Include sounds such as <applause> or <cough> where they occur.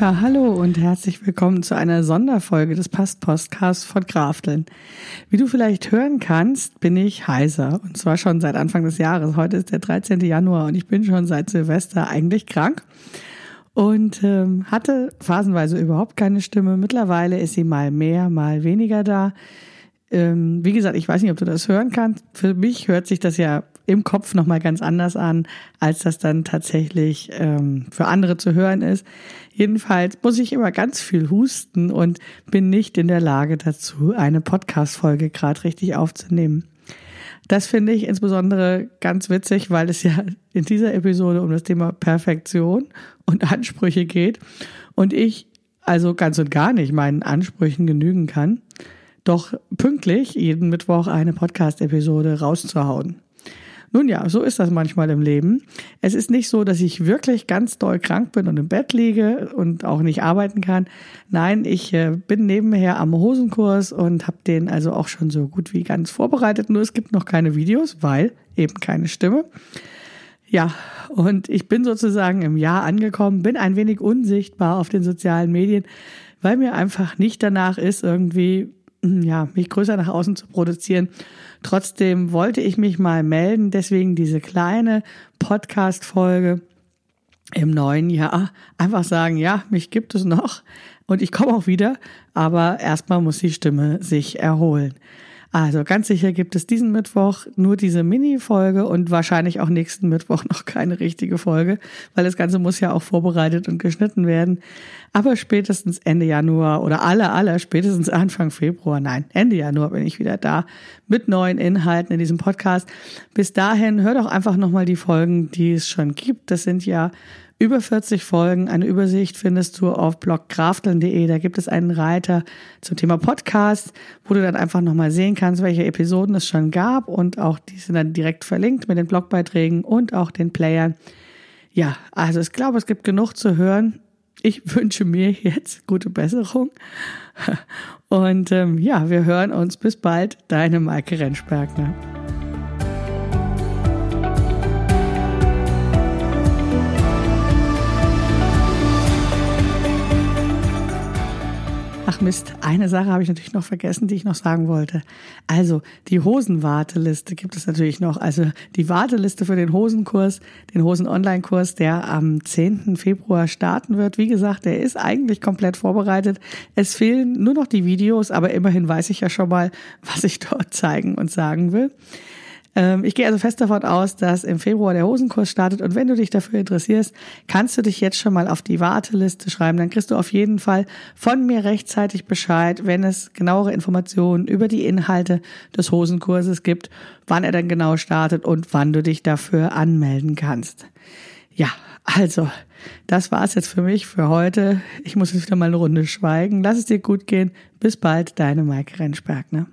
Ja, hallo und herzlich willkommen zu einer Sonderfolge des Past-Podcasts von Krafteln. Wie du vielleicht hören kannst, bin ich heiser und zwar schon seit Anfang des Jahres. Heute ist der 13. Januar und ich bin schon seit Silvester eigentlich krank und ähm, hatte phasenweise überhaupt keine Stimme. Mittlerweile ist sie mal mehr, mal weniger da. Ähm, wie gesagt, ich weiß nicht, ob du das hören kannst. Für mich hört sich das ja im Kopf nochmal ganz anders an, als das dann tatsächlich ähm, für andere zu hören ist. Jedenfalls muss ich immer ganz viel husten und bin nicht in der Lage dazu, eine Podcast-Folge gerade richtig aufzunehmen. Das finde ich insbesondere ganz witzig, weil es ja in dieser Episode um das Thema Perfektion und Ansprüche geht und ich also ganz und gar nicht meinen Ansprüchen genügen kann, doch pünktlich jeden Mittwoch eine Podcast-Episode rauszuhauen. Nun ja, so ist das manchmal im Leben. Es ist nicht so, dass ich wirklich ganz doll krank bin und im Bett liege und auch nicht arbeiten kann. Nein, ich äh, bin nebenher am Hosenkurs und habe den also auch schon so gut wie ganz vorbereitet. Nur es gibt noch keine Videos, weil eben keine Stimme. Ja, und ich bin sozusagen im Jahr angekommen, bin ein wenig unsichtbar auf den sozialen Medien, weil mir einfach nicht danach ist, irgendwie ja, mich größer nach außen zu produzieren. Trotzdem wollte ich mich mal melden, deswegen diese kleine Podcast-Folge im neuen Jahr. Einfach sagen, ja, mich gibt es noch und ich komme auch wieder, aber erstmal muss die Stimme sich erholen. Also ganz sicher gibt es diesen Mittwoch nur diese Mini-Folge und wahrscheinlich auch nächsten Mittwoch noch keine richtige Folge, weil das Ganze muss ja auch vorbereitet und geschnitten werden. Aber spätestens Ende Januar oder aller, aller spätestens Anfang Februar, nein, Ende Januar bin ich wieder da mit neuen Inhalten in diesem Podcast. Bis dahin hör doch einfach nochmal die Folgen, die es schon gibt. Das sind ja über 40 Folgen. Eine Übersicht findest du auf blogkrafteln.de. Da gibt es einen Reiter zum Thema Podcast, wo du dann einfach nochmal sehen kannst, welche Episoden es schon gab und auch die sind dann direkt verlinkt mit den Blogbeiträgen und auch den Playern. Ja, also ich glaube, es gibt genug zu hören. Ich <laughs> wünsche mir jetzt gute Besserung. Und ähm, ja, wir hören uns bis bald. Deine Maike Rentschbergner. Ach Mist, eine Sache habe ich natürlich noch vergessen, die ich noch sagen wollte. Also die Hosenwarteliste gibt es natürlich noch. Also die Warteliste für den Hosenkurs, den Hosen-Online-Kurs, der am 10. Februar starten wird. Wie gesagt, der ist eigentlich komplett vorbereitet. Es fehlen nur noch die Videos, aber immerhin weiß ich ja schon mal, was ich <laughs> dort zeigen und sagen will. Ähm, ich gehe also fest davon aus, dass im Februar der Hosenkurs startet und wenn du dich dafür interessierst, kannst du dich jetzt schon mal auf die Warteliste schreiben. Dann kriegst du auf jeden Fall von mir rechtzeitig Bescheid, wenn es genauere Informationen über die Inhalte des Hosenkurses gibt, wann er dann genau startet und wann du dich dafür anmelden kannst. Ja, also, das war's jetzt für mich für heute. Ich muss jetzt wieder mal eine Runde schweigen. Lass es dir gut gehen. Bis bald, deine Maike Rentschberg. Ne?